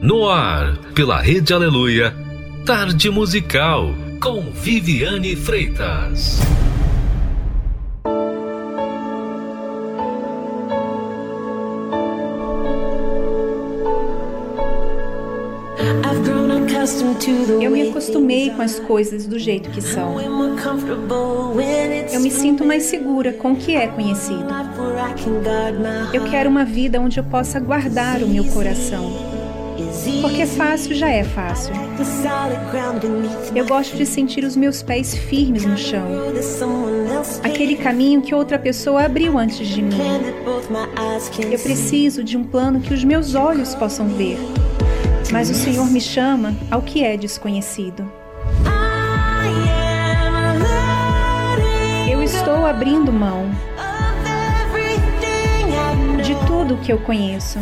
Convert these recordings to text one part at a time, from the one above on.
No ar, pela Rede Aleluia, Tarde Musical, com Viviane Freitas. Eu me acostumei com as coisas do jeito que são. Eu me sinto mais segura com o que é conhecido. Eu quero uma vida onde eu possa guardar o meu coração. Porque fácil já é fácil. Eu gosto de sentir os meus pés firmes no chão. Aquele caminho que outra pessoa abriu antes de mim. Eu preciso de um plano que os meus olhos possam ver mas o Senhor me chama ao que é desconhecido. Eu estou abrindo mão de tudo o que eu conheço.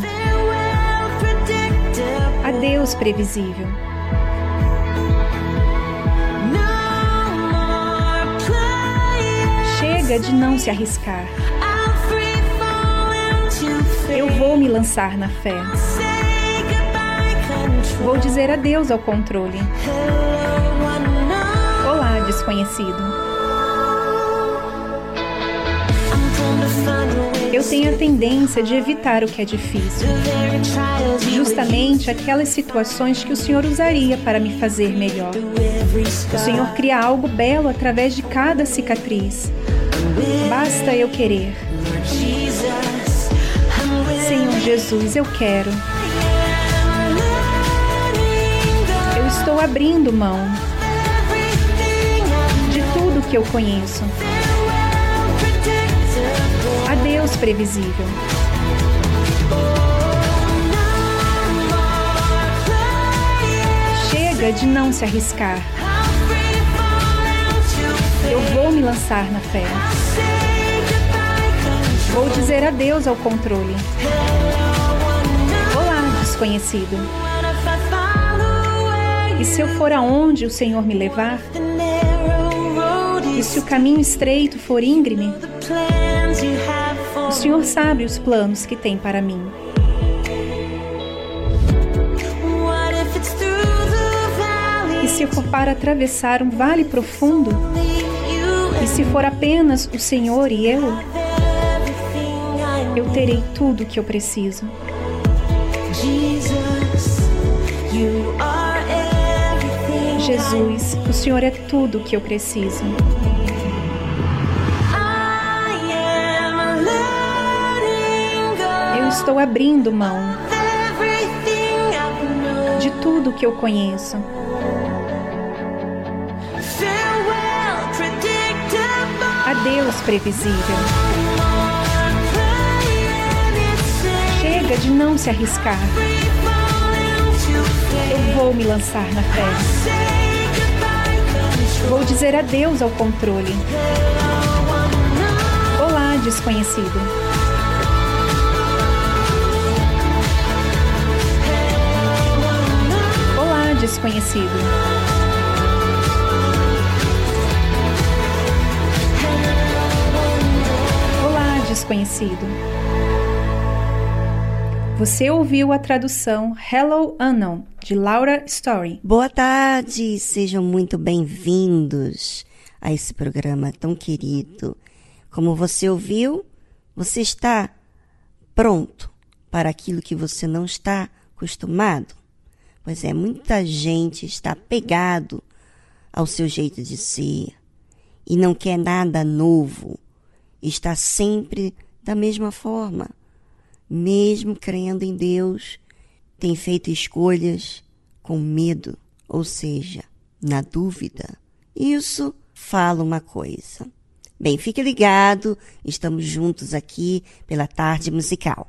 Adeus, previsível. Chega de não se arriscar. Eu vou me lançar na fé. Vou dizer adeus ao controle. Olá, desconhecido. Eu tenho a tendência de evitar o que é difícil, justamente aquelas situações que o Senhor usaria para me fazer melhor. O Senhor cria algo belo através de cada cicatriz. Basta eu querer. Senhor Jesus, eu quero. estou abrindo mão de tudo que eu conheço. Previsível. Chega de não se arriscar. Eu vou me lançar na fé. Vou dizer adeus ao controle. Olá, desconhecido. E se eu for aonde o Senhor me levar? E se o caminho estreito for íngreme? O Senhor sabe os planos que tem para mim. E se eu for para atravessar um vale profundo? E se for apenas o Senhor e eu? Eu terei tudo o que eu preciso. Jesus, o Senhor é tudo o que eu preciso. Estou abrindo mão de tudo que eu conheço. Adeus, previsível. Chega de não se arriscar. Eu vou me lançar na fé. Vou dizer adeus ao controle. Olá, desconhecido. Desconhecido. Desconhecido. Você ouviu a tradução Hello Unknown de Laura Story. Boa tarde, sejam muito bem-vindos a esse programa tão querido. Como você ouviu, você está pronto para aquilo que você não está acostumado? Pois é, muita gente está pegado ao seu jeito de ser e não quer nada novo, está sempre da mesma forma mesmo crendo em Deus, tem feito escolhas com medo, ou seja, na dúvida. Isso fala uma coisa. Bem, fique ligado, estamos juntos aqui pela tarde musical.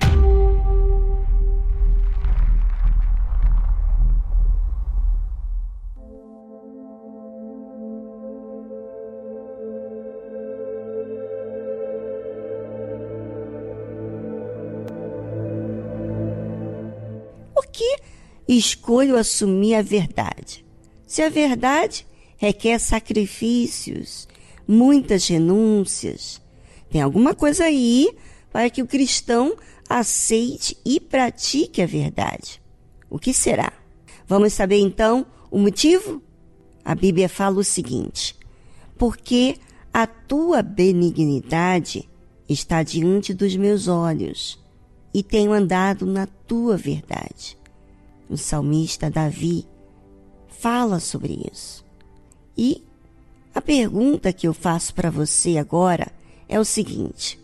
Escolho assumir a verdade? Se a verdade requer sacrifícios, muitas renúncias, tem alguma coisa aí para que o cristão aceite e pratique a verdade. O que será? Vamos saber então o motivo? A Bíblia fala o seguinte: Porque a tua benignidade está diante dos meus olhos e tenho andado na tua verdade. O salmista Davi fala sobre isso. E a pergunta que eu faço para você agora é o seguinte: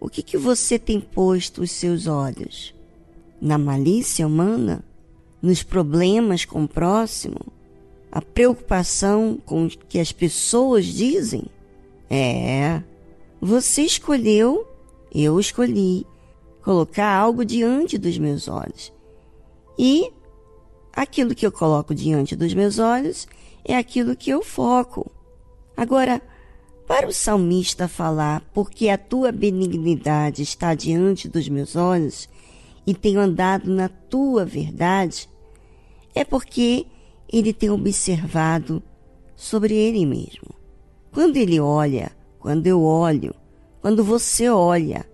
o que, que você tem posto os seus olhos? Na malícia humana? Nos problemas com o próximo? A preocupação com o que as pessoas dizem? É, você escolheu Eu escolhi colocar algo diante dos meus olhos. E aquilo que eu coloco diante dos meus olhos é aquilo que eu foco. Agora, para o salmista falar, porque a tua benignidade está diante dos meus olhos e tenho andado na tua verdade, é porque ele tem observado sobre ele mesmo. Quando ele olha, quando eu olho, quando você olha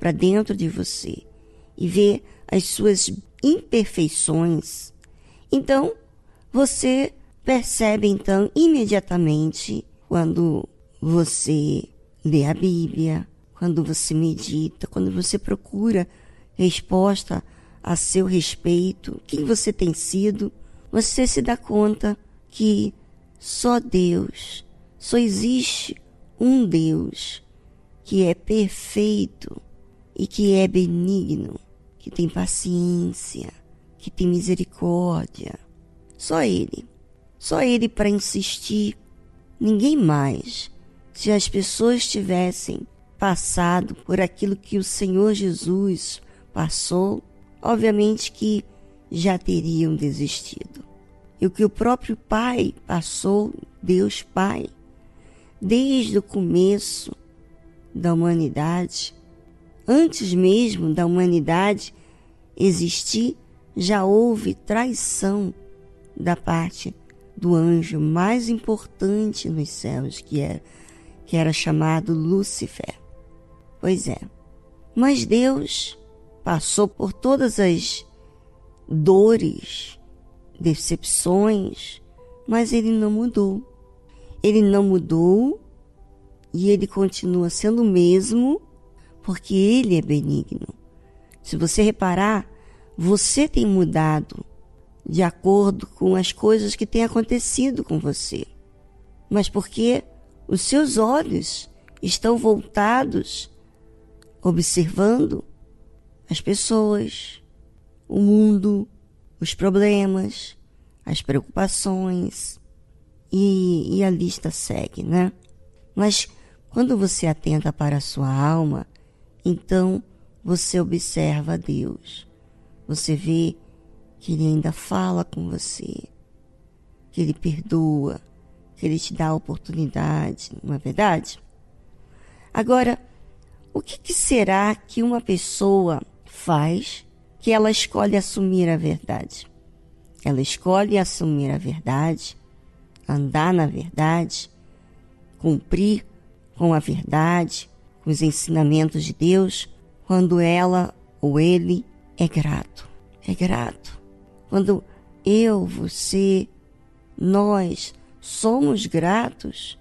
para dentro de você e vê as suas imperfeições, então você percebe então imediatamente quando você lê a Bíblia, quando você medita, quando você procura resposta a seu respeito, quem você tem sido, você se dá conta que só Deus, só existe um Deus que é perfeito e que é benigno, que tem paciência, que tem misericórdia. Só Ele. Só Ele para insistir. Ninguém mais. Se as pessoas tivessem passado por aquilo que o Senhor Jesus passou, obviamente que já teriam desistido. E o que o próprio Pai passou, Deus Pai, desde o começo da humanidade, antes mesmo da humanidade existir, já houve traição da parte do anjo mais importante nos céus, que era, que era chamado Lúcifer. Pois é. Mas Deus passou por todas as dores, decepções, mas ele não mudou. Ele não mudou e ele continua sendo o mesmo porque ele é benigno. Se você reparar, você tem mudado de acordo com as coisas que têm acontecido com você. Mas porque os seus olhos estão voltados, observando as pessoas, o mundo, os problemas, as preocupações e, e a lista segue, né? Mas quando você atenta para a sua alma, então você observa Deus. Você vê que Ele ainda fala com você, que Ele perdoa, que Ele te dá a oportunidade, não é verdade? Agora, o que, que será que uma pessoa faz que ela escolhe assumir a verdade? Ela escolhe assumir a verdade, andar na verdade, cumprir com a verdade, com os ensinamentos de Deus, quando ela ou ele é grato. É grato. Quando eu, você, nós somos gratos,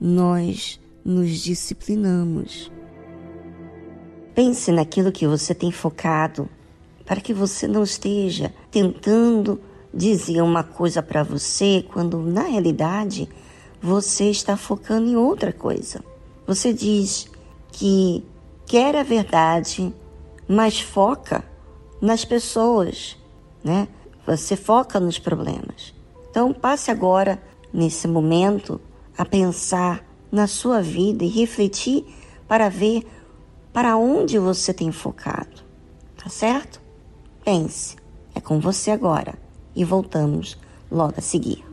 nós nos disciplinamos. Pense naquilo que você tem focado, para que você não esteja tentando dizer uma coisa para você quando na realidade você está focando em outra coisa. Você diz que quer a verdade, mas foca nas pessoas, né? Você foca nos problemas. Então passe agora nesse momento a pensar na sua vida e refletir para ver para onde você tem focado. Tá certo? Pense. É com você agora e voltamos logo a seguir.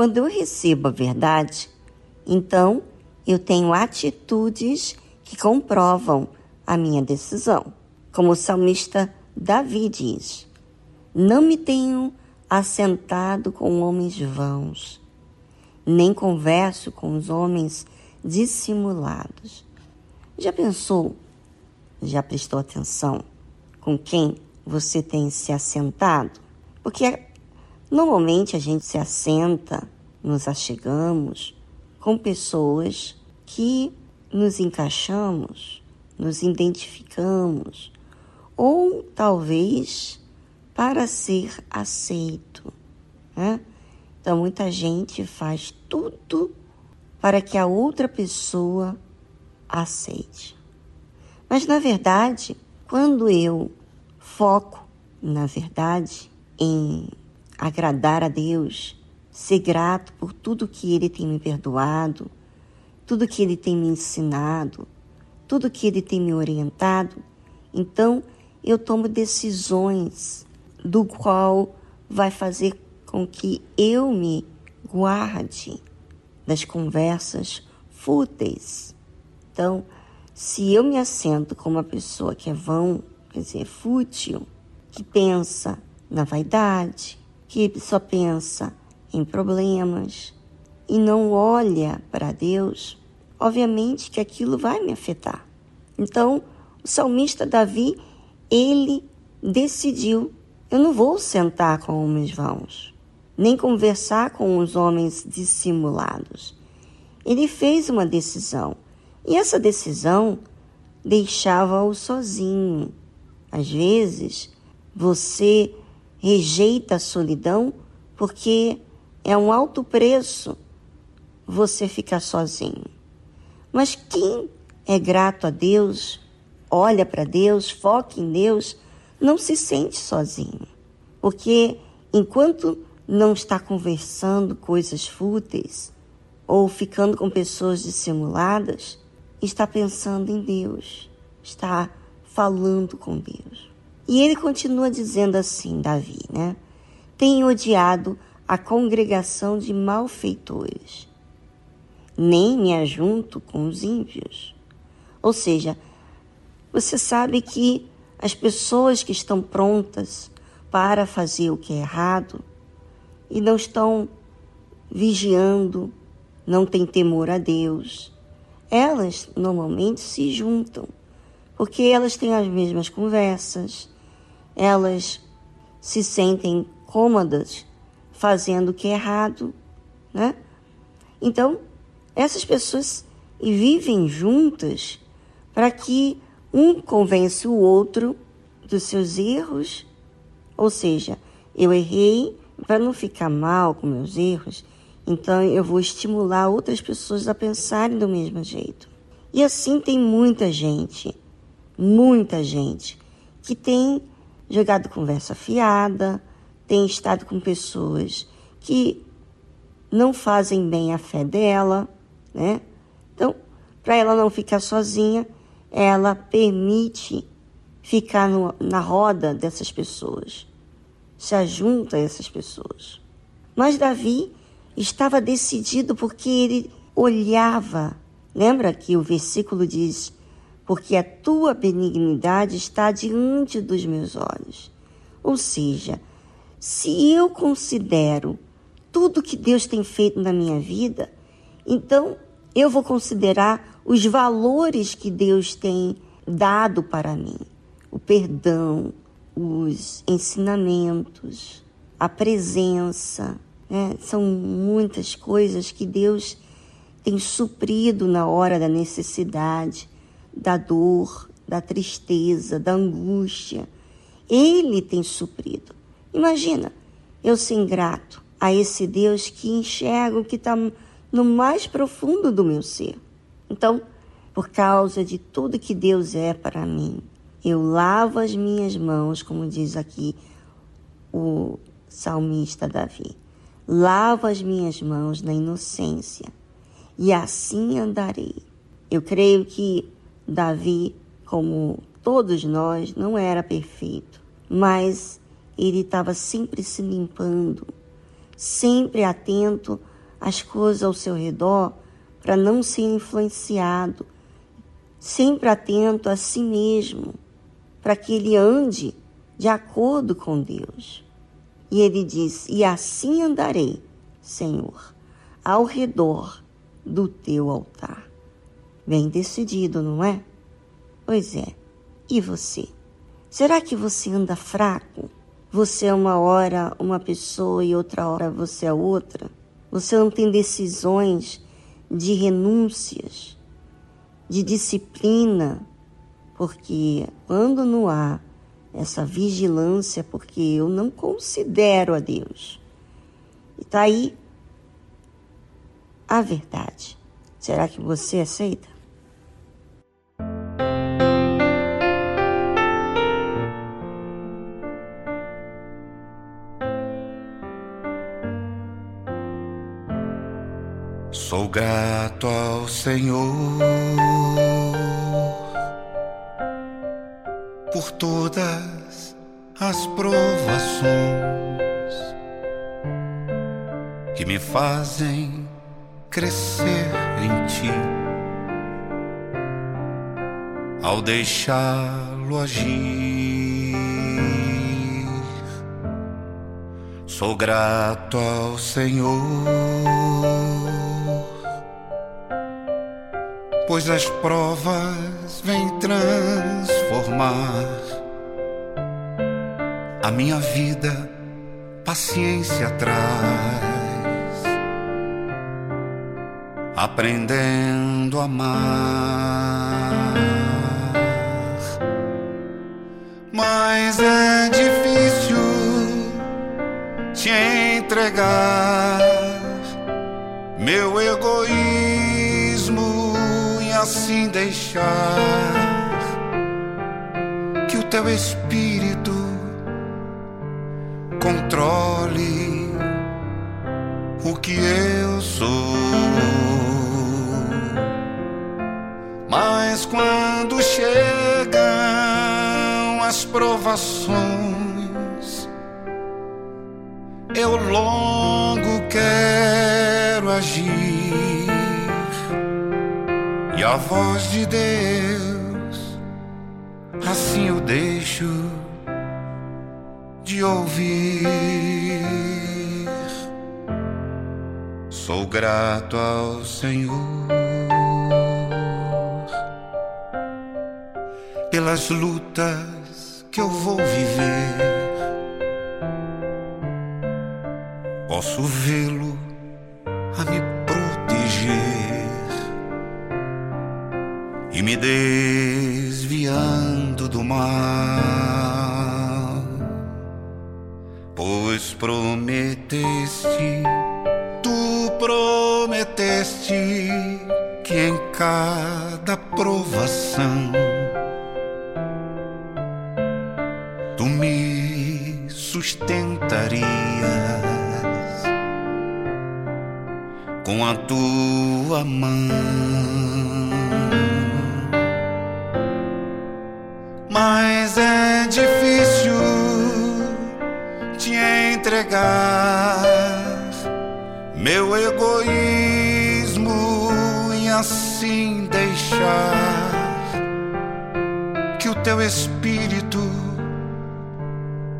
Quando eu recebo a verdade, então eu tenho atitudes que comprovam a minha decisão. Como o salmista Davi diz: Não me tenho assentado com homens vãos, nem converso com os homens dissimulados. Já pensou, já prestou atenção com quem você tem se assentado? Porque normalmente a gente se assenta, nos achegamos com pessoas que nos encaixamos, nos identificamos, ou talvez para ser aceito. Né? Então, muita gente faz tudo para que a outra pessoa aceite. Mas, na verdade, quando eu foco, na verdade, em agradar a Deus, ser grato por tudo que Ele tem me perdoado, tudo que Ele tem me ensinado, tudo que Ele tem me orientado, então eu tomo decisões do qual vai fazer com que eu me guarde das conversas fúteis. Então, se eu me assento com uma pessoa que é vão, quer dizer, fútil, que pensa na vaidade, que só pensa em problemas e não olha para Deus, obviamente que aquilo vai me afetar. Então, o salmista Davi, ele decidiu eu não vou sentar com homens vãos, nem conversar com os homens dissimulados. Ele fez uma decisão, e essa decisão deixava-o sozinho. Às vezes, você rejeita a solidão porque é um alto preço você ficar sozinho. Mas quem é grato a Deus, olha para Deus, foca em Deus, não se sente sozinho, porque enquanto não está conversando coisas fúteis ou ficando com pessoas dissimuladas, está pensando em Deus, está falando com Deus. E ele continua dizendo assim, Davi, né? Tenho odiado a congregação de malfeitores, nem me ajunto com os ímpios. Ou seja, você sabe que as pessoas que estão prontas para fazer o que é errado e não estão vigiando, não têm temor a Deus, elas normalmente se juntam, porque elas têm as mesmas conversas, elas se sentem cômodas fazendo o que é errado, né? Então, essas pessoas vivem juntas para que um convence o outro dos seus erros, ou seja, eu errei para não ficar mal com meus erros, então eu vou estimular outras pessoas a pensarem do mesmo jeito. E assim tem muita gente, muita gente que tem jogado conversa fiada, tem estado com pessoas que não fazem bem a fé dela, né? Então, para ela não ficar sozinha, ela permite ficar no, na roda dessas pessoas, se ajunta a essas pessoas. Mas Davi estava decidido porque ele olhava. Lembra que o versículo diz: Porque a tua benignidade está diante dos meus olhos. Ou seja, se eu considero tudo que Deus tem feito na minha vida, então eu vou considerar os valores que Deus tem dado para mim: o perdão, os ensinamentos, a presença. Né? São muitas coisas que Deus tem suprido na hora da necessidade, da dor, da tristeza, da angústia. Ele tem suprido. Imagina eu ser ingrato a esse Deus que enxerga o que está no mais profundo do meu ser. Então, por causa de tudo que Deus é para mim, eu lavo as minhas mãos, como diz aqui o salmista Davi. Lavo as minhas mãos na inocência e assim andarei. Eu creio que Davi, como todos nós, não era perfeito, mas ele estava sempre se limpando, sempre atento as coisas ao seu redor para não ser influenciado, sempre atento a si mesmo, para que ele ande de acordo com Deus. E ele diz: E assim andarei, Senhor, ao redor do teu altar. Bem decidido, não é? Pois é. E você? Será que você anda fraco? Você é uma hora uma pessoa e outra hora você é outra? Você não tem decisões de renúncias, de disciplina, porque quando não há essa vigilância, porque eu não considero a Deus. E está aí a verdade. Será que você aceita? Sou grato ao Senhor por todas as provações que me fazem crescer em ti ao deixá-lo agir. Sou grato ao Senhor pois as provas vêm transformar a minha vida, paciência traz, aprendendo a amar. Mas é difícil te entregar meu egoísmo assim deixar que o teu espírito controle o que eu sou. Mas quando chegam as provações, eu logo quero agir e a voz de Deus, assim eu deixo de ouvir. Sou grato ao Senhor pelas lutas que eu vou viver. Posso vê-lo a me e me desviando do mal, pois prometeste, tu prometeste que em cada provação tu me sustentarias com a tua mão. mas é difícil te entregar meu egoísmo e assim deixar que o teu espírito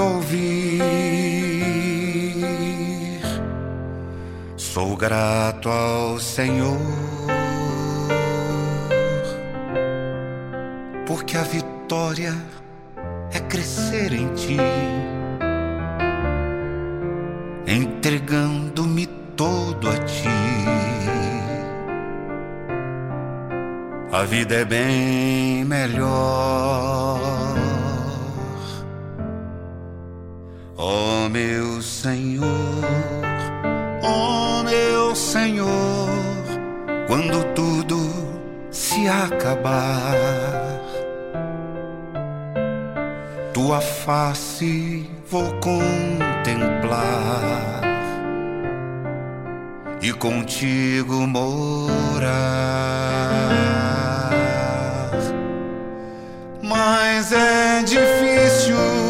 ouvir. Sou grato ao Senhor, porque a vitória é crescer em ti, entregando-me todo a ti. A vida é bem melhor. Ó oh, meu Senhor, ó oh, meu Senhor quando tudo se acabar, tua face vou contemplar e contigo morar. Mas é difícil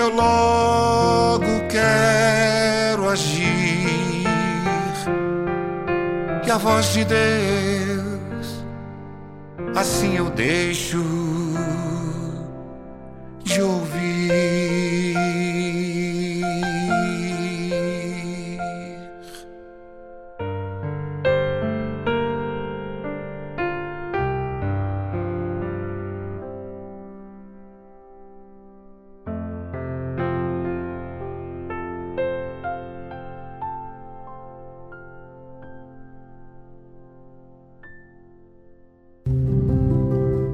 eu logo quero agir. E a voz de Deus, assim eu deixo de ouvir.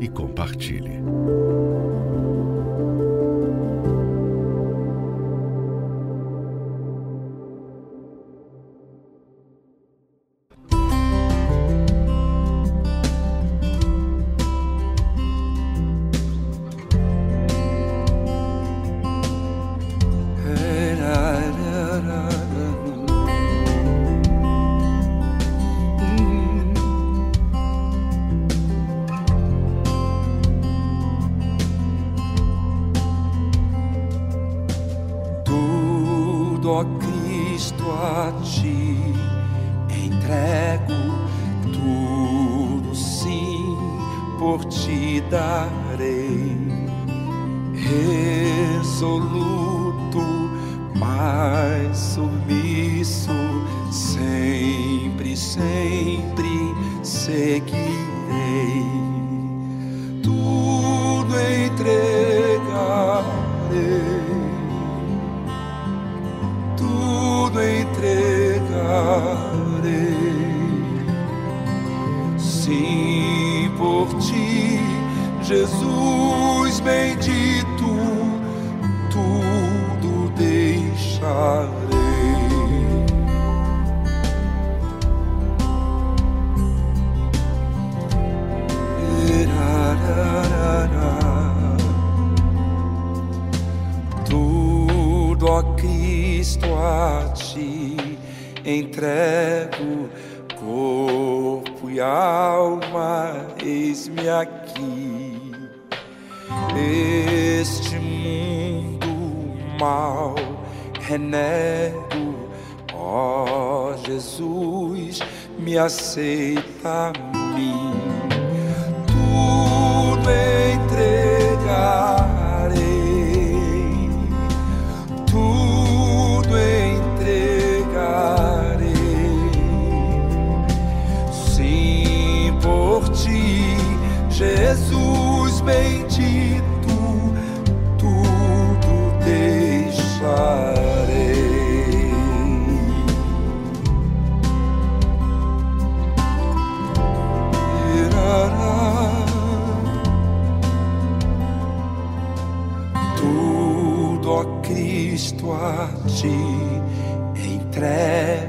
e compartilhe. deixarei. Tudo, a Cristo, a ti entrega. Renego, ó oh, Jesus, me aceita a mim. Tudo entregar. Ti entrego,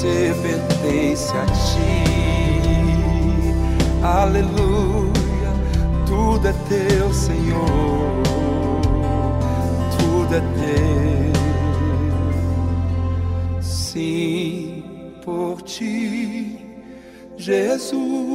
ser pertence a ti. Aleluia, tudo é teu, Senhor, tudo é teu. Sim, por ti, Jesus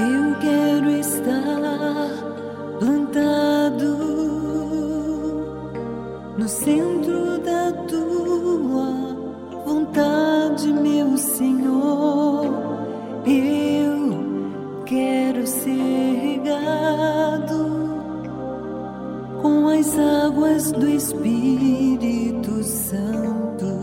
Eu quero estar plantado no centro da tua vontade, meu Senhor. Eu quero ser regado com as águas do Espírito Santo.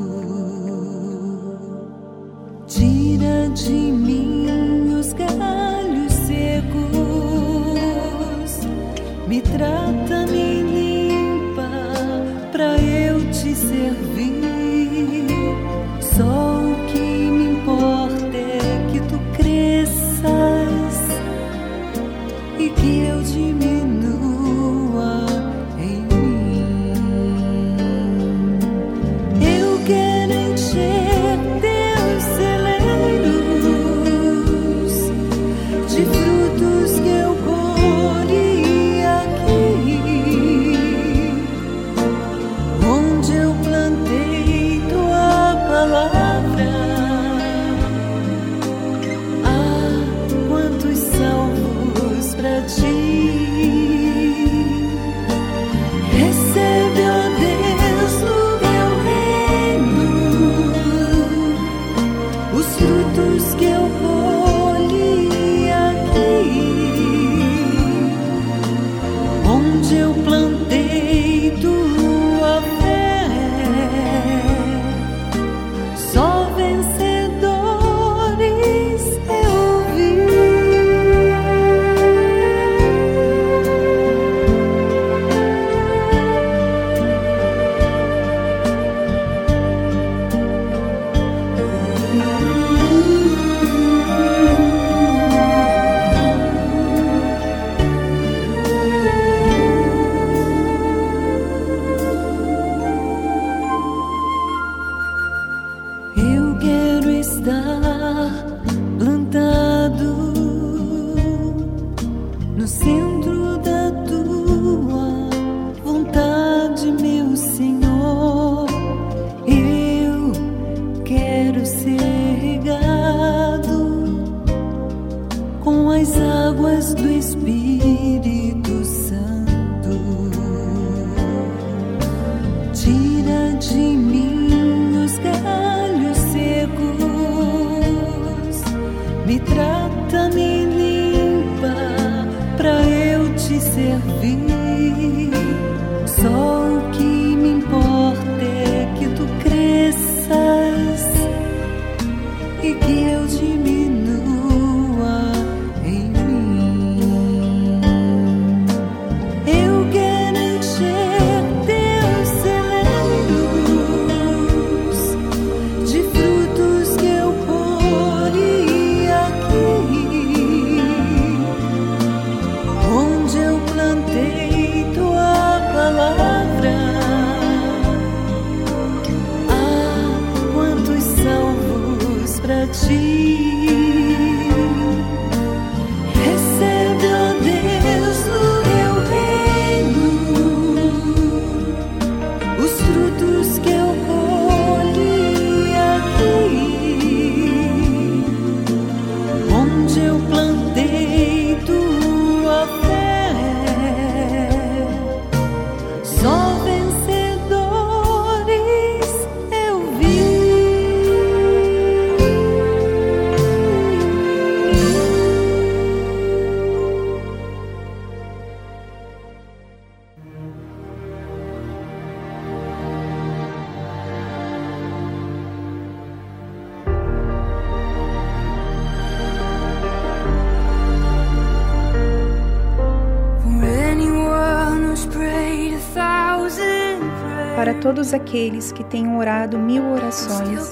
Todos aqueles que tenham orado mil orações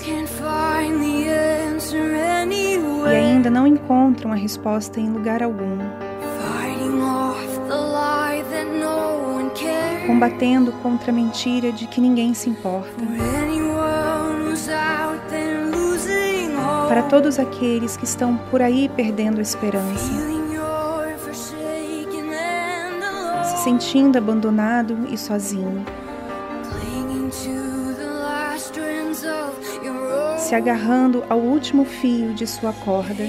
e ainda não encontram a resposta em lugar algum. Combatendo contra a mentira de que ninguém se importa. Para todos aqueles que estão por aí perdendo a esperança sentindo abandonado e sozinho. Agarrando ao último fio de sua corda.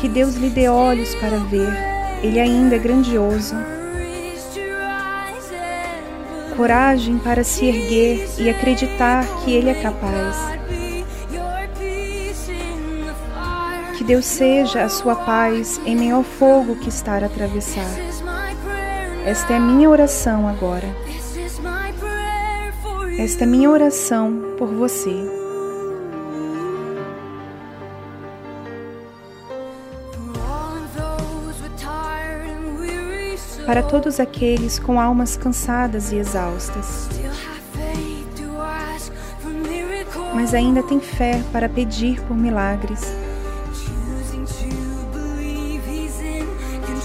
Que Deus lhe dê olhos para ver, Ele ainda é grandioso. Coragem para se erguer e acreditar que Ele é capaz. Que Deus seja a sua paz em meio ao fogo que está a atravessar. Esta é minha oração agora. Esta é minha oração por você. para todos aqueles com almas cansadas e exaustas. Mas ainda tem fé para pedir por milagres,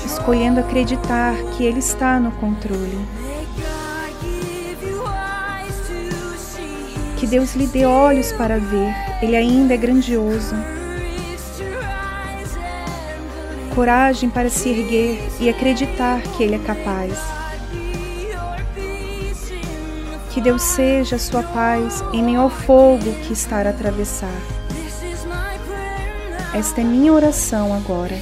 escolhendo acreditar que Ele está no controle. Que Deus lhe dê olhos para ver, Ele ainda é grandioso coragem para se erguer e acreditar que Ele é capaz. Que Deus seja a sua paz em meio ao fogo que está a atravessar. Esta é minha oração agora.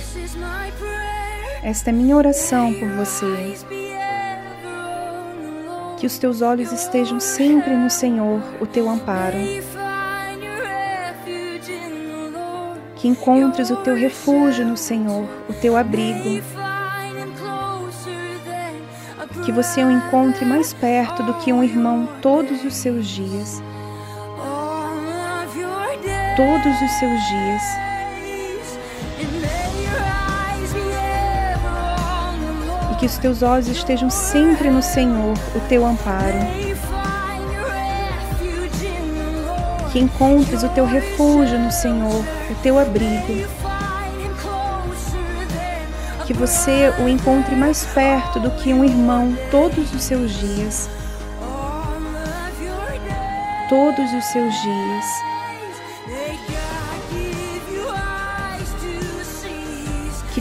Esta é minha oração por você. Que os teus olhos estejam sempre no Senhor, o teu amparo que encontres o teu refúgio no Senhor, o teu abrigo. Que você o encontre mais perto do que um irmão todos os seus dias. Todos os seus dias. Que os teus olhos estejam sempre no Senhor, o teu amparo. que encontres o teu refúgio no Senhor, o teu abrigo. Que você o encontre mais perto do que um irmão todos os seus dias. Todos os seus dias.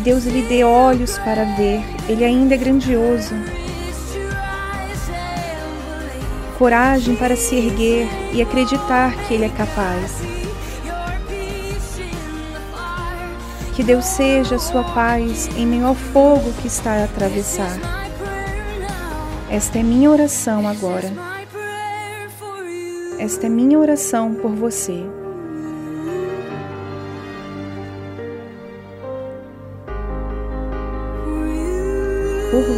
Deus lhe dê olhos para ver, Ele ainda é grandioso coragem para se erguer e acreditar que Ele é capaz. Que Deus seja a sua paz em meio ao fogo que está a atravessar. Esta é minha oração agora. Esta é minha oração por você.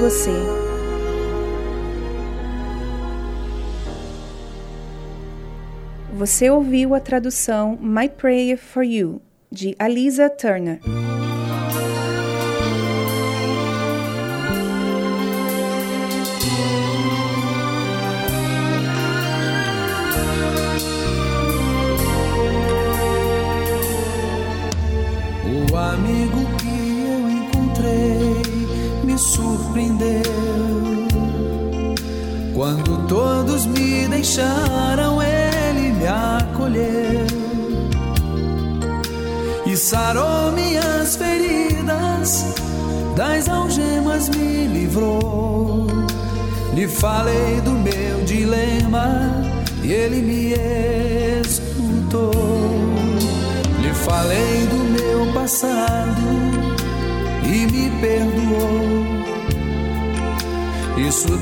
Você. Você ouviu a tradução My Prayer for You, de Alisa Turner.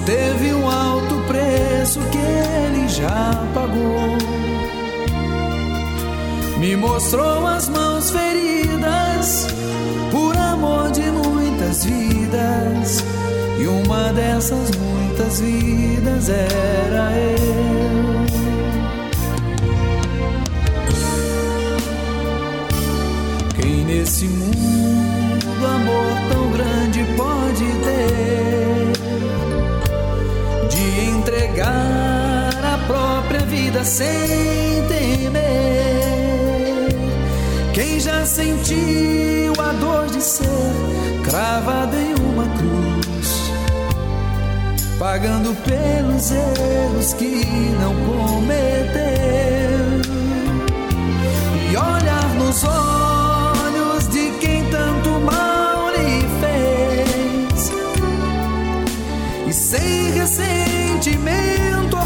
Teve um alto preço que ele já pagou me mostrou as mãos feridas por amor de muitas vidas. E uma dessas muitas vidas era eu. Quem nesse mundo amor tão grande pode ter vida sem temer. Quem já sentiu a dor de ser cravado em uma cruz, pagando pelos erros que não cometeu, e olhar nos olhos de quem tanto mal lhe fez, e sem ressentimento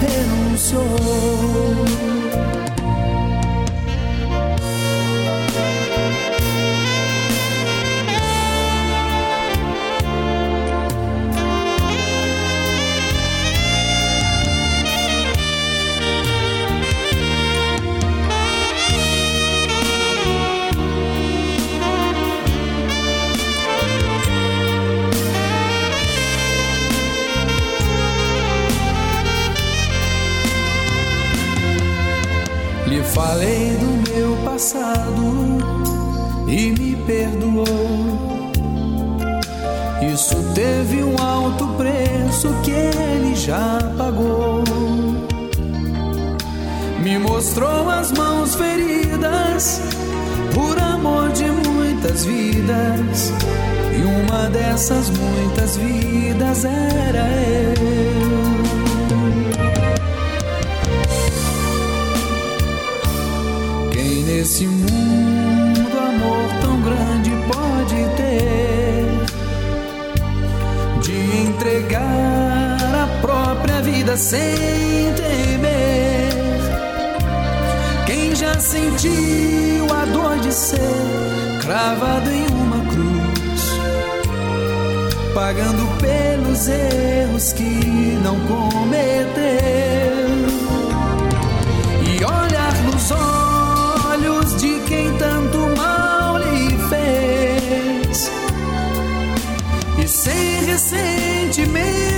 Falei Isso teve um alto preço que ele já pagou. Me mostrou as mãos feridas por amor de muitas vidas. E uma dessas muitas vidas era eu. Própria vida sem temer. Quem já sentiu a dor de ser cravado em uma cruz, pagando pelos erros que não cometeu sentimento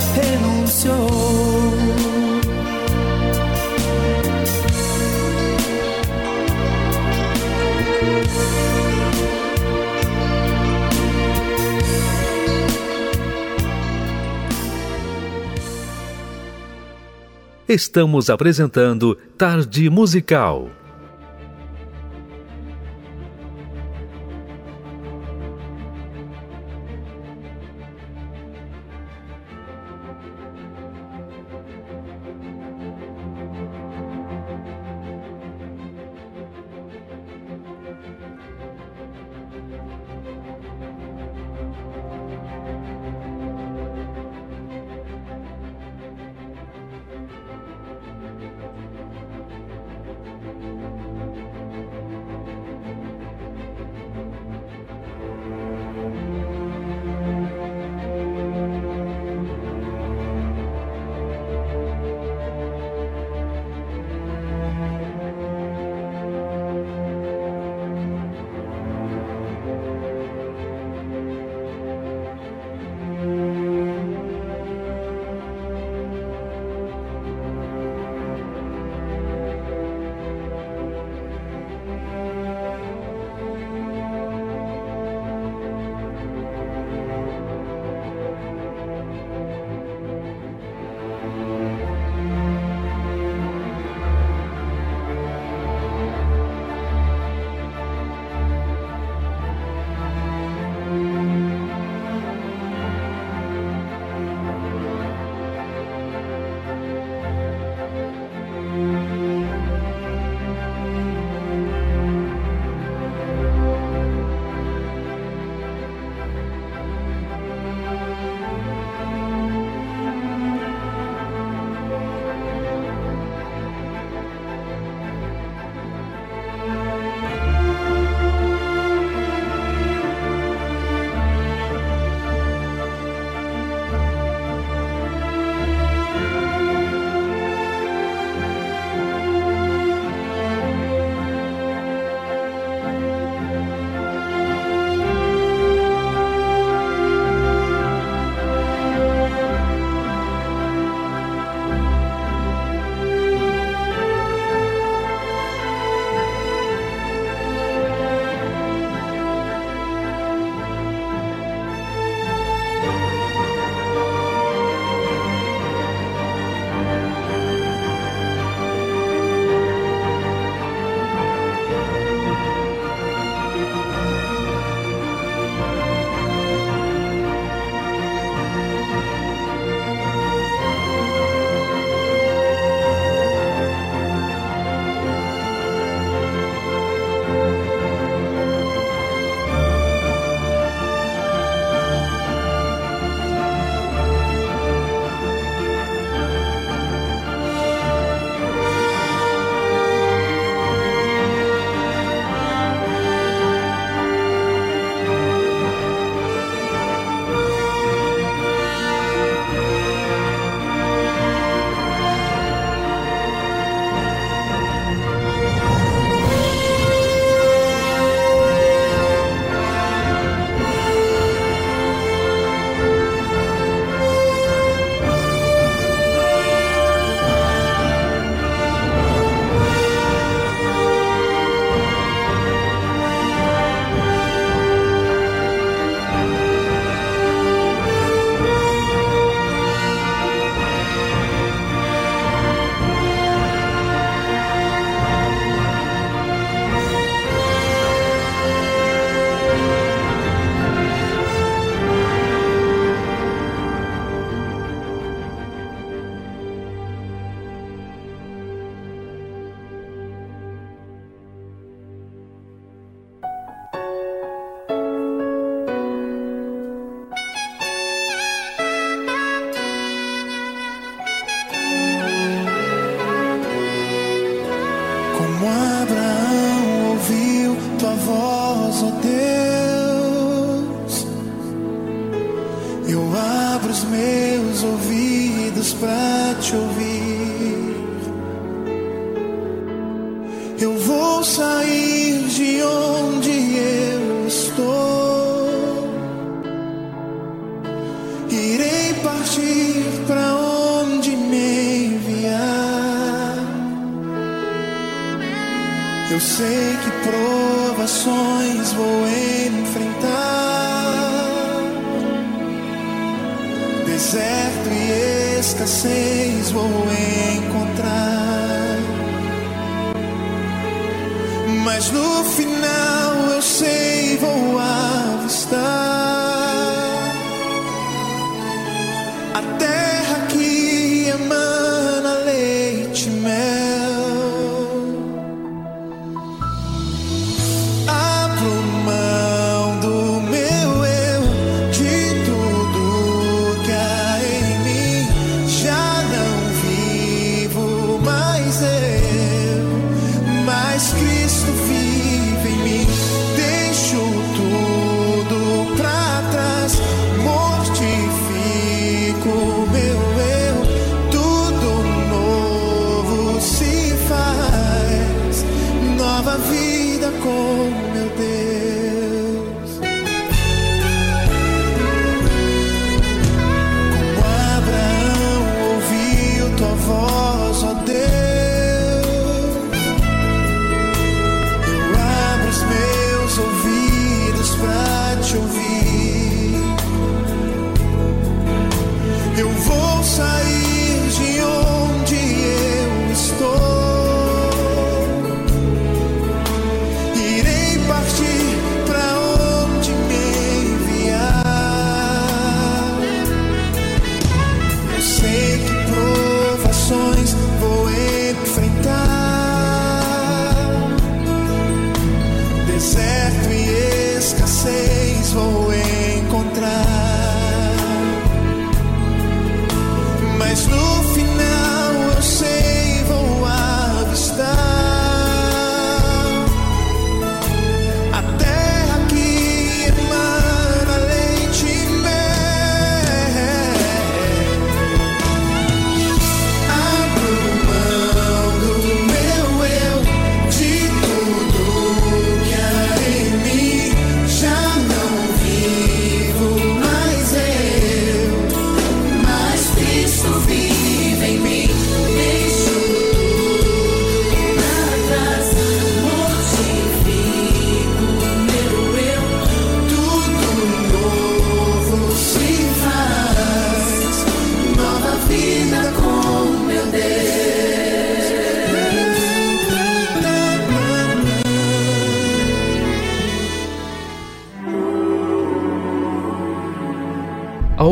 renunciou. Estamos apresentando Tarde Musical.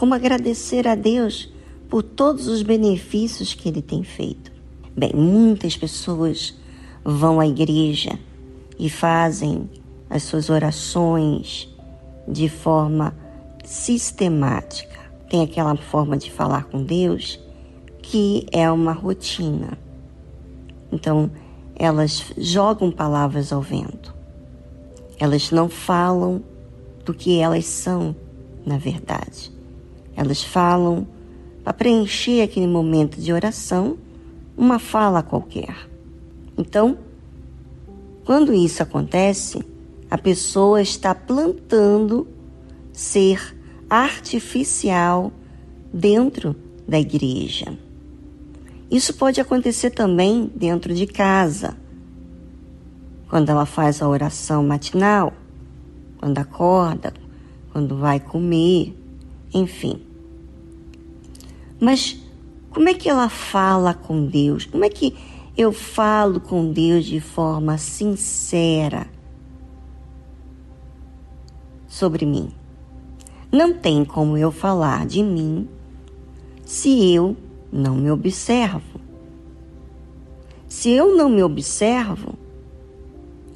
Como agradecer a Deus por todos os benefícios que Ele tem feito? Bem, muitas pessoas vão à igreja e fazem as suas orações de forma sistemática. Tem aquela forma de falar com Deus que é uma rotina. Então, elas jogam palavras ao vento. Elas não falam do que elas são, na verdade. Elas falam para preencher aquele momento de oração, uma fala qualquer. Então, quando isso acontece, a pessoa está plantando ser artificial dentro da igreja. Isso pode acontecer também dentro de casa. Quando ela faz a oração matinal, quando acorda, quando vai comer, enfim. Mas como é que ela fala com Deus? Como é que eu falo com Deus de forma sincera sobre mim? Não tem como eu falar de mim se eu não me observo. Se eu não me observo,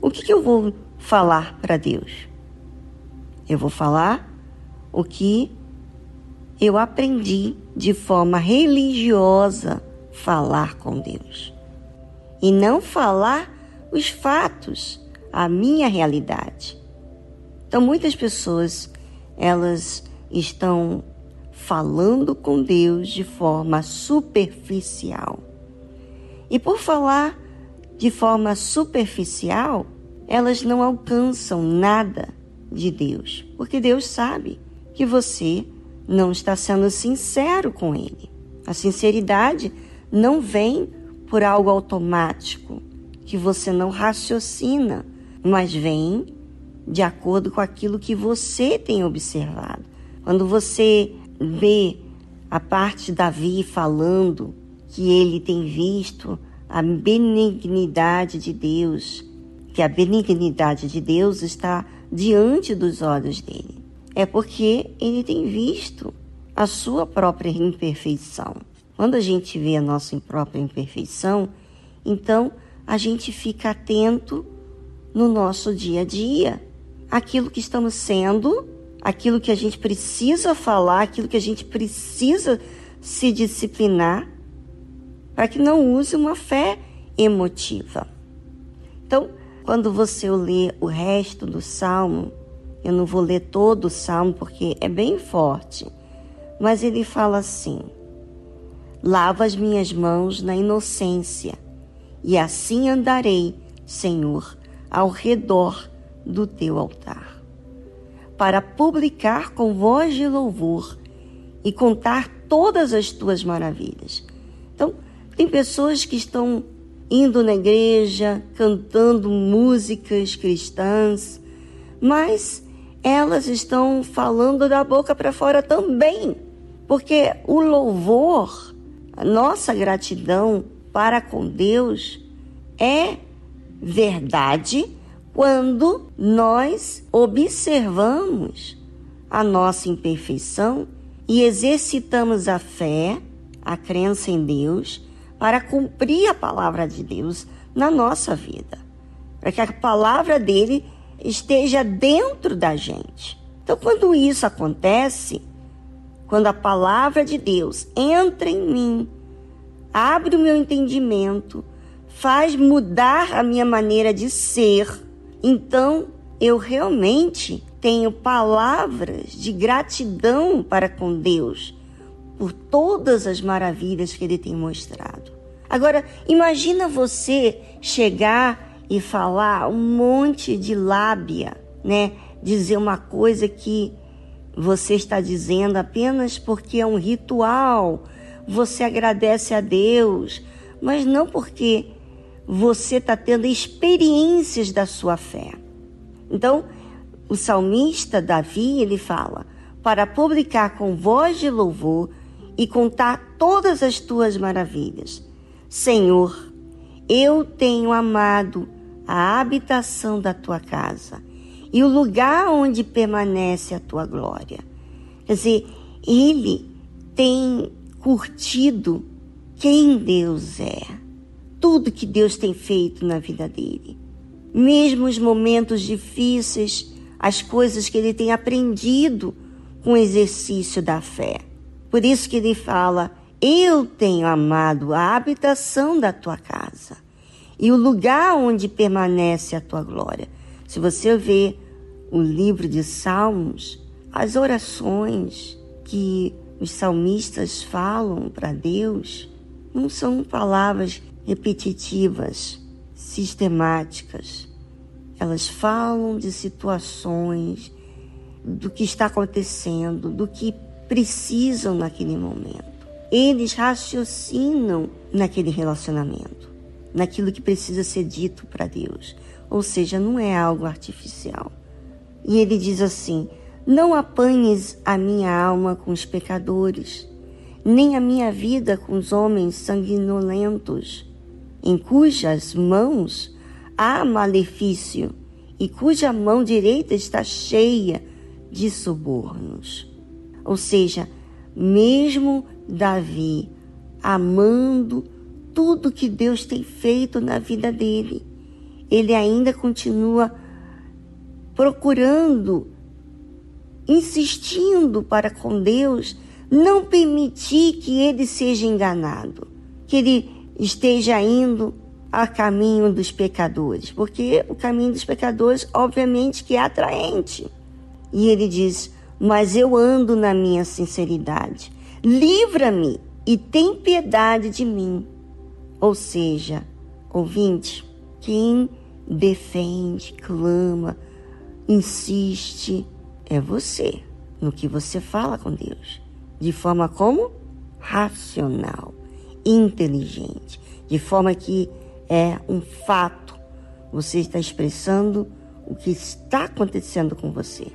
o que, que eu vou falar para Deus? Eu vou falar o que eu aprendi de forma religiosa falar com Deus. E não falar os fatos, a minha realidade. Então muitas pessoas elas estão falando com Deus de forma superficial. E por falar de forma superficial, elas não alcançam nada de Deus, porque Deus sabe que você não está sendo sincero com Ele. A sinceridade não vem por algo automático, que você não raciocina, mas vem de acordo com aquilo que você tem observado. Quando você vê a parte de Davi falando que ele tem visto a benignidade de Deus, que a benignidade de Deus está diante dos olhos dele. É porque ele tem visto a sua própria imperfeição. Quando a gente vê a nossa própria imperfeição, então a gente fica atento no nosso dia a dia, aquilo que estamos sendo, aquilo que a gente precisa falar, aquilo que a gente precisa se disciplinar, para que não use uma fé emotiva. Então, quando você lê o resto do salmo, eu não vou ler todo o salmo porque é bem forte, mas ele fala assim: Lava as minhas mãos na inocência, e assim andarei, Senhor, ao redor do teu altar, para publicar com voz de louvor e contar todas as tuas maravilhas. Então, tem pessoas que estão indo na igreja, cantando músicas cristãs, mas elas estão falando da boca para fora também, porque o louvor, a nossa gratidão para com Deus é verdade quando nós observamos a nossa imperfeição e exercitamos a fé, a crença em Deus, para cumprir a palavra de Deus na nossa vida, para que a palavra dele esteja dentro da gente. Então, quando isso acontece, quando a palavra de Deus entra em mim, abre o meu entendimento, faz mudar a minha maneira de ser, então eu realmente tenho palavras de gratidão para com Deus por todas as maravilhas que ele tem mostrado. Agora, imagina você chegar e falar um monte de lábia, né? Dizer uma coisa que você está dizendo apenas porque é um ritual, você agradece a Deus, mas não porque você está tendo experiências da sua fé. Então, o salmista Davi, ele fala: para publicar com voz de louvor e contar todas as tuas maravilhas. Senhor, eu tenho amado a habitação da tua casa e o lugar onde permanece a tua glória. Quer dizer, ele tem curtido quem Deus é, tudo que Deus tem feito na vida dele. Mesmo os momentos difíceis, as coisas que ele tem aprendido com o exercício da fé. Por isso que ele fala: Eu tenho amado a habitação da tua casa e o lugar onde permanece a tua glória. Se você vê o livro de Salmos, as orações que os salmistas falam para Deus não são palavras repetitivas, sistemáticas. Elas falam de situações, do que está acontecendo, do que precisam naquele momento. Eles raciocinam naquele relacionamento naquilo que precisa ser dito para Deus. Ou seja, não é algo artificial. E ele diz assim: Não apanhes a minha alma com os pecadores, nem a minha vida com os homens sanguinolentos, em cujas mãos há malefício e cuja mão direita está cheia de subornos. Ou seja, mesmo Davi amando tudo que Deus tem feito na vida dele, ele ainda continua procurando, insistindo para com Deus não permitir que ele seja enganado, que ele esteja indo a caminho dos pecadores, porque o caminho dos pecadores, obviamente, que é atraente. E ele diz: Mas eu ando na minha sinceridade, livra-me e tem piedade de mim. Ou seja, ouvinte, quem defende, clama, insiste, é você, no que você fala com Deus. De forma como? Racional, inteligente. De forma que é um fato. Você está expressando o que está acontecendo com você.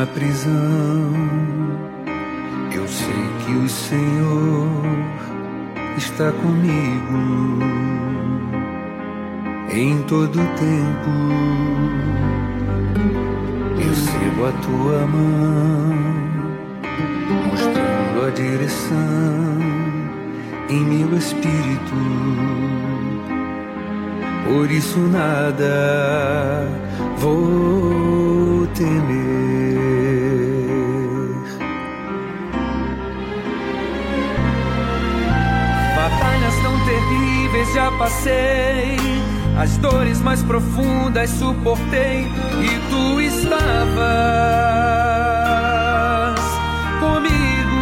Na prisão, eu sei que o Senhor está comigo em todo tempo. Percebo a tua mão mostrando a direção em meu espírito. Por isso nada vou passei, as dores mais profundas suportei e tu estavas comigo.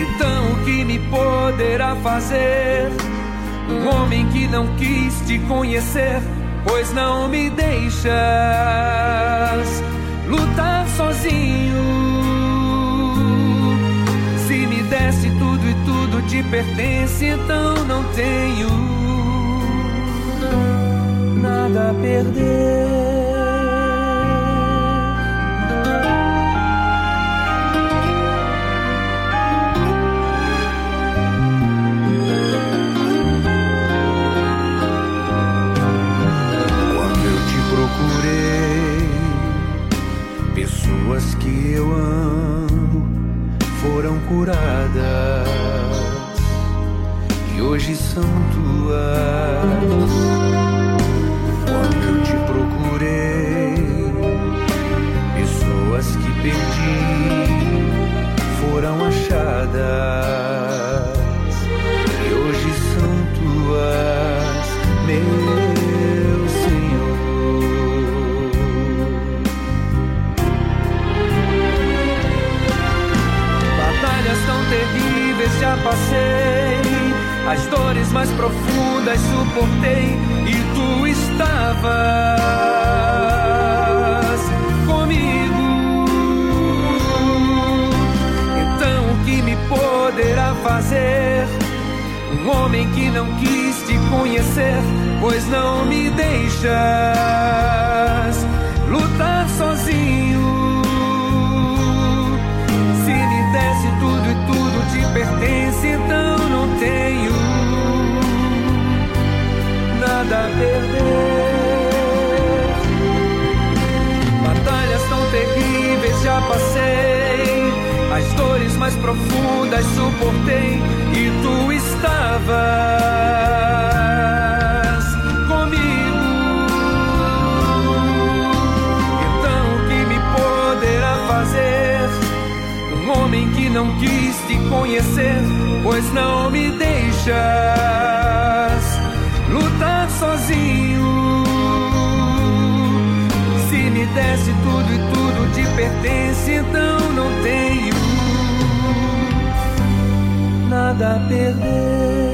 Então o que me poderá fazer? Um homem que não quis te conhecer, pois não me deixas lutar sozinho. Te pertence, então não tenho nada a perder. Pessoas que eu amo foram curadas hoje são tuas. Quando eu te procurei, pessoas que perdi foram achadas e hoje são tuas, meu Senhor. Batalhas tão terríveis já passei, as dores mais profundas suportei e tu estavas comigo. Então o que me poderá fazer? Um homem que não quis te conhecer, pois não me deixas nada a perder. Batalhas tão terríveis já passei, as dores mais profundas suportei e tu estavas comigo. Então o que me poderá fazer? Um homem que não quis te conhecer, pois não me lutar sozinho. Se me desse tudo e tudo te pertence, então não tenho nada a perder.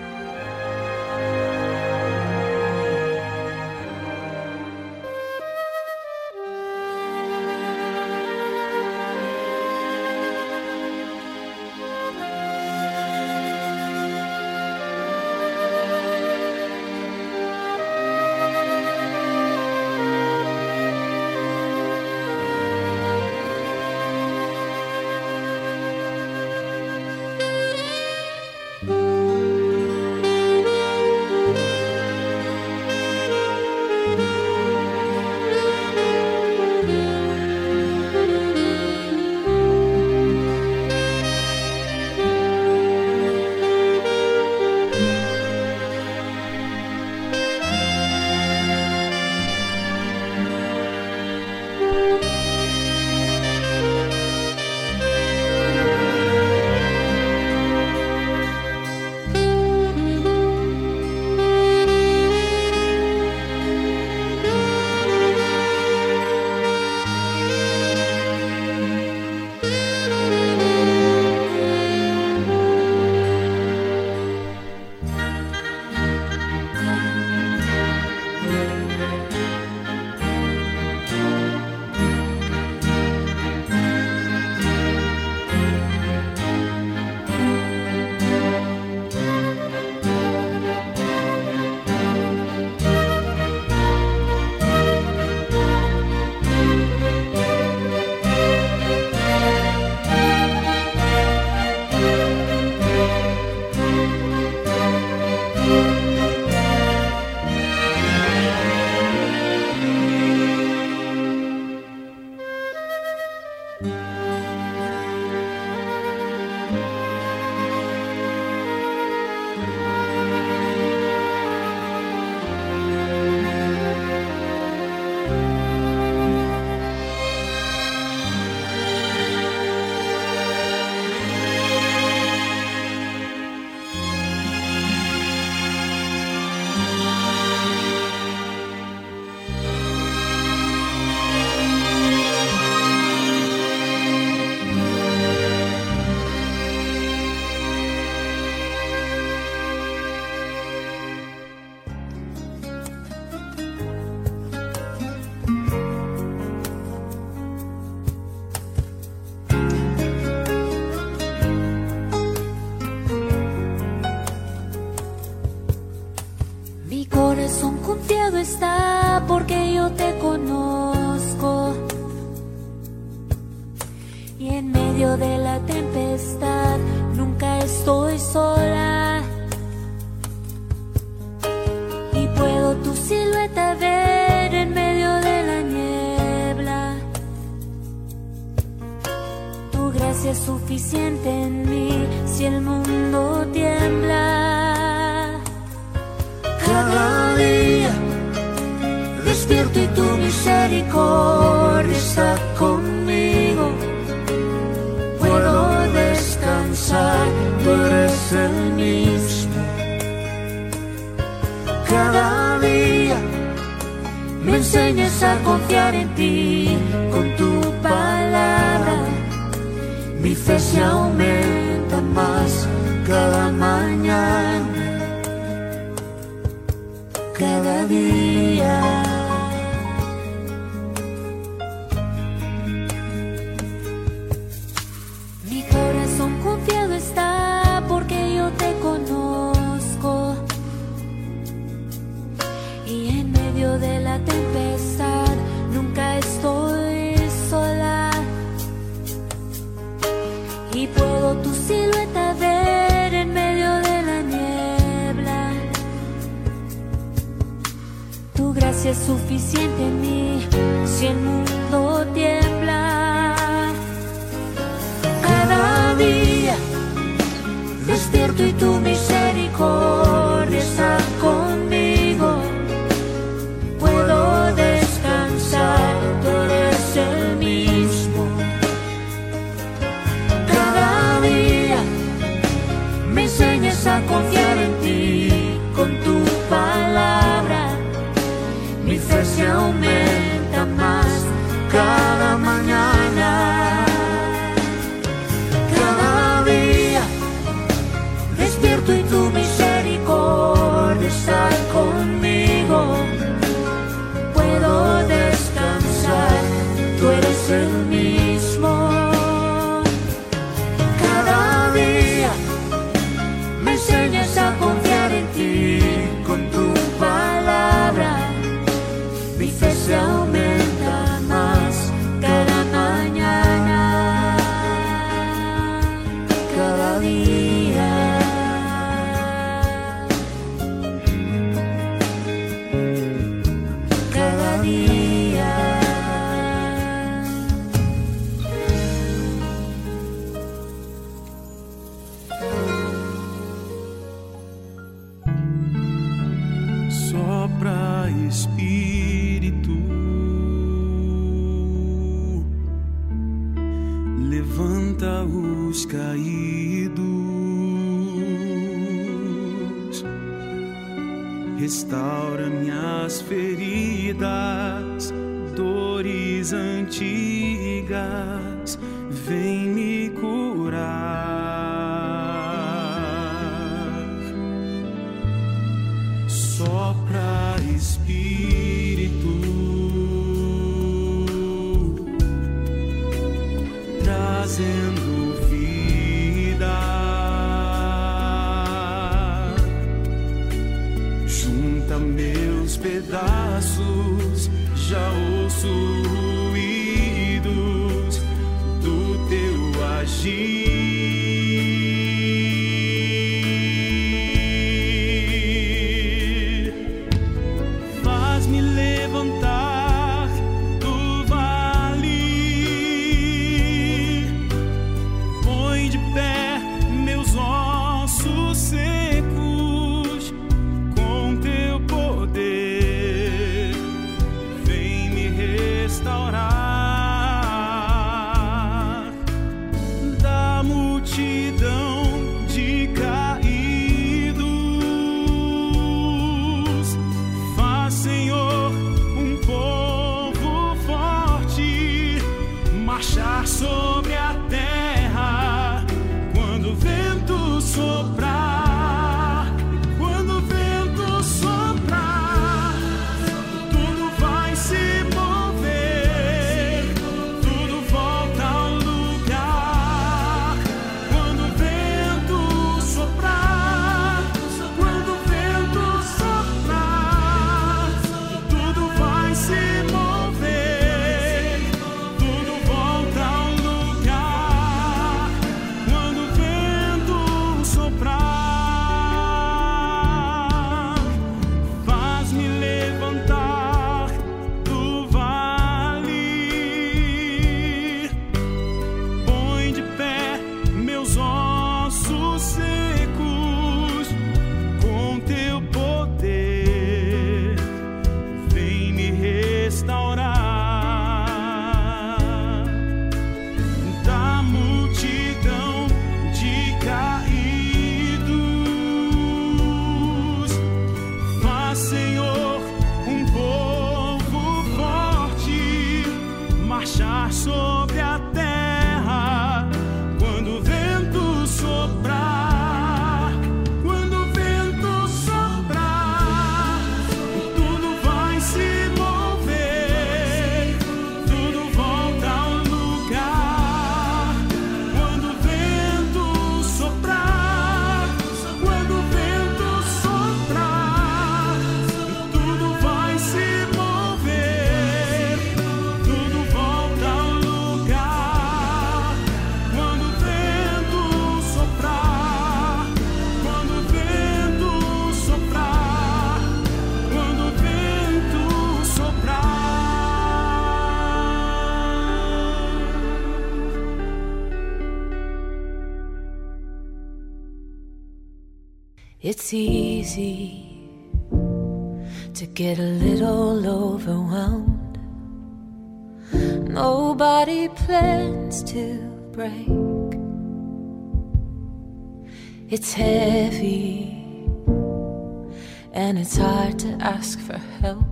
Ask for help.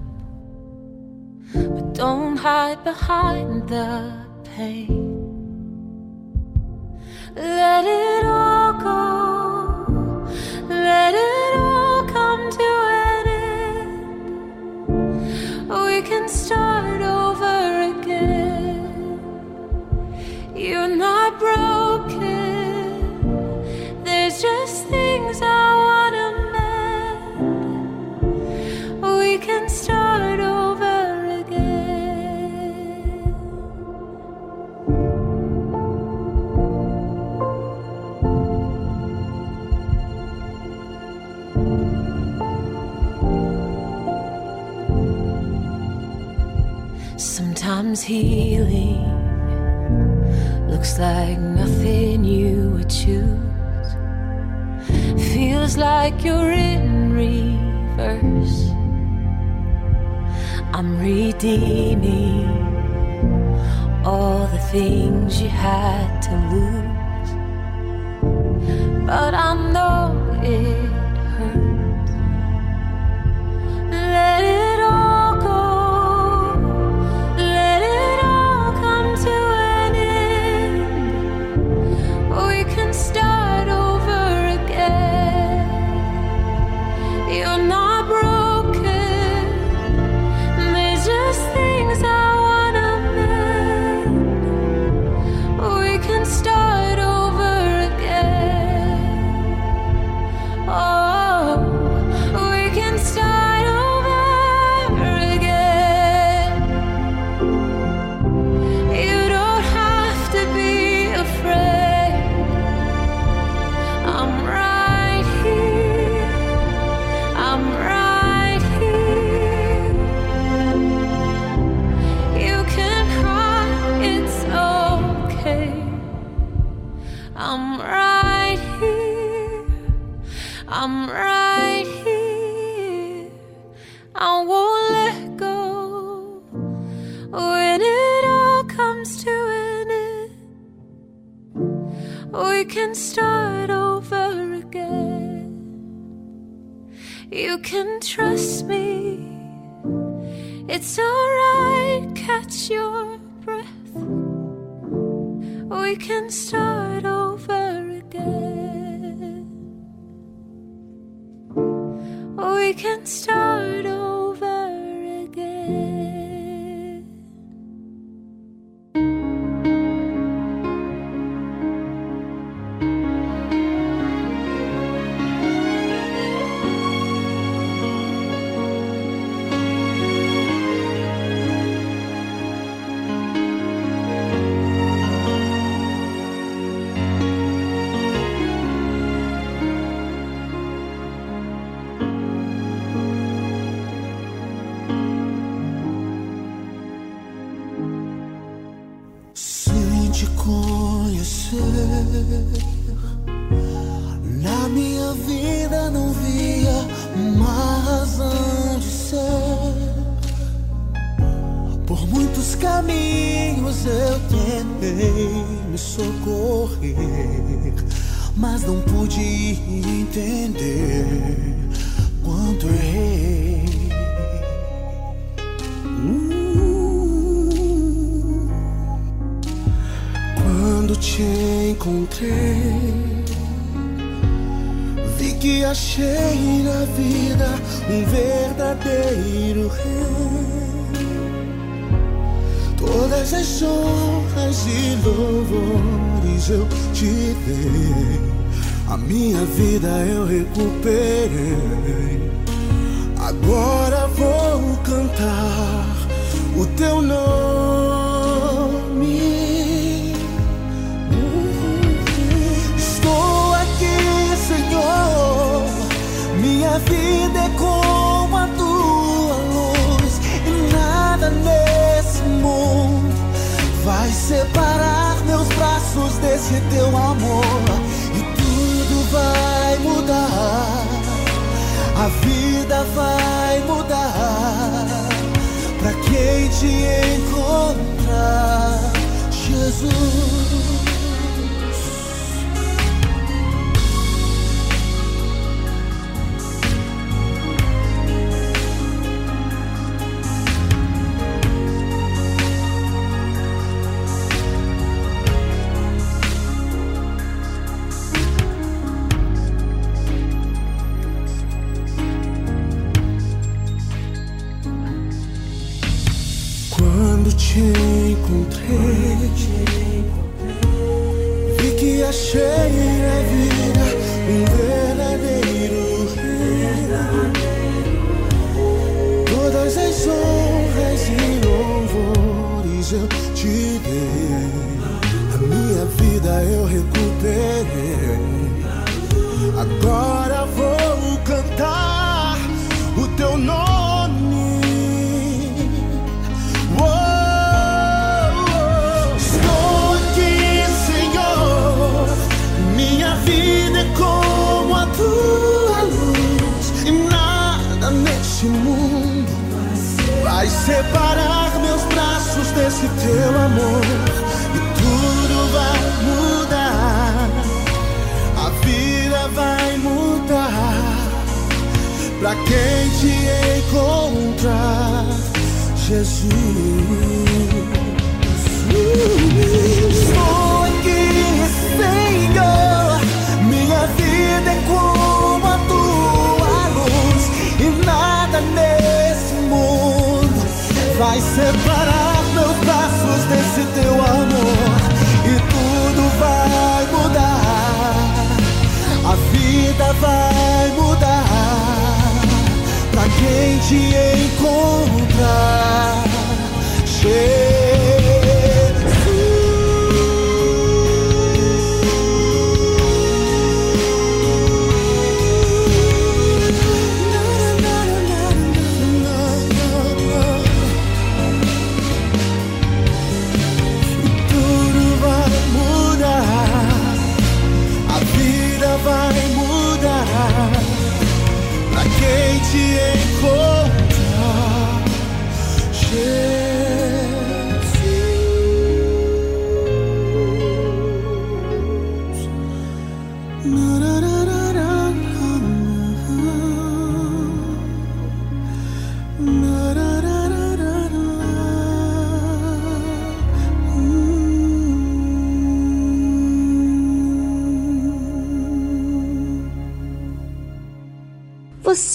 But don't hide behind the pain. Let it Sometimes healing looks like nothing you would choose. Feels like you're in reverse. I'm redeeming all the things you had to lose. But I know it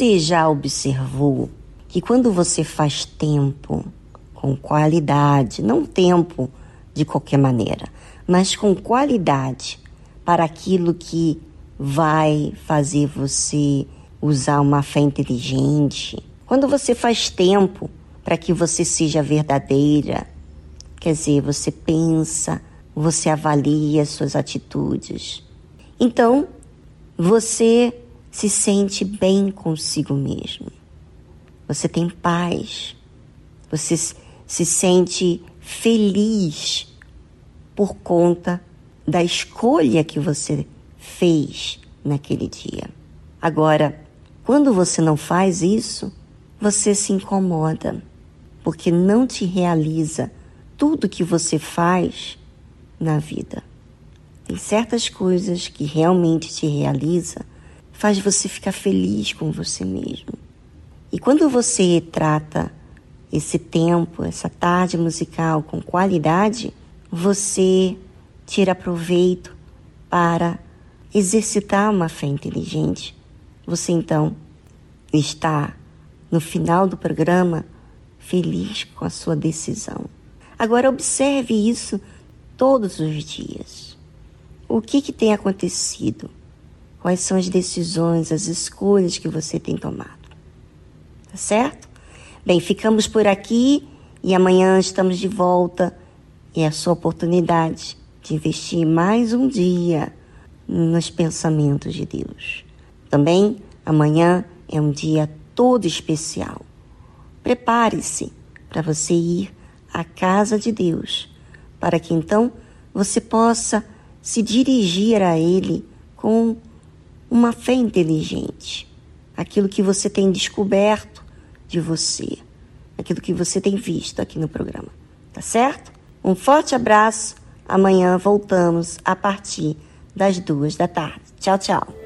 Você já observou que quando você faz tempo com qualidade, não tempo de qualquer maneira, mas com qualidade para aquilo que vai fazer você usar uma fé inteligente. Quando você faz tempo para que você seja verdadeira, quer dizer, você pensa, você avalia suas atitudes. Então, você se sente bem consigo mesmo. Você tem paz. Você se sente feliz por conta da escolha que você fez naquele dia. Agora, quando você não faz isso, você se incomoda, porque não te realiza tudo que você faz na vida. Tem certas coisas que realmente te realiza, faz você ficar feliz com você mesmo. E quando você trata esse tempo, essa tarde musical com qualidade, você tira proveito para exercitar uma fé inteligente. Você então está no final do programa feliz com a sua decisão. Agora observe isso todos os dias. O que, que tem acontecido? Quais são as decisões, as escolhas que você tem tomado? Tá certo? Bem, ficamos por aqui e amanhã estamos de volta e é a sua oportunidade de investir mais um dia nos pensamentos de Deus. Também amanhã é um dia todo especial. Prepare-se para você ir à casa de Deus, para que então você possa se dirigir a Ele com uma fé inteligente. Aquilo que você tem descoberto de você, aquilo que você tem visto aqui no programa. Tá certo? Um forte abraço. Amanhã voltamos a partir das duas da tarde. Tchau, tchau.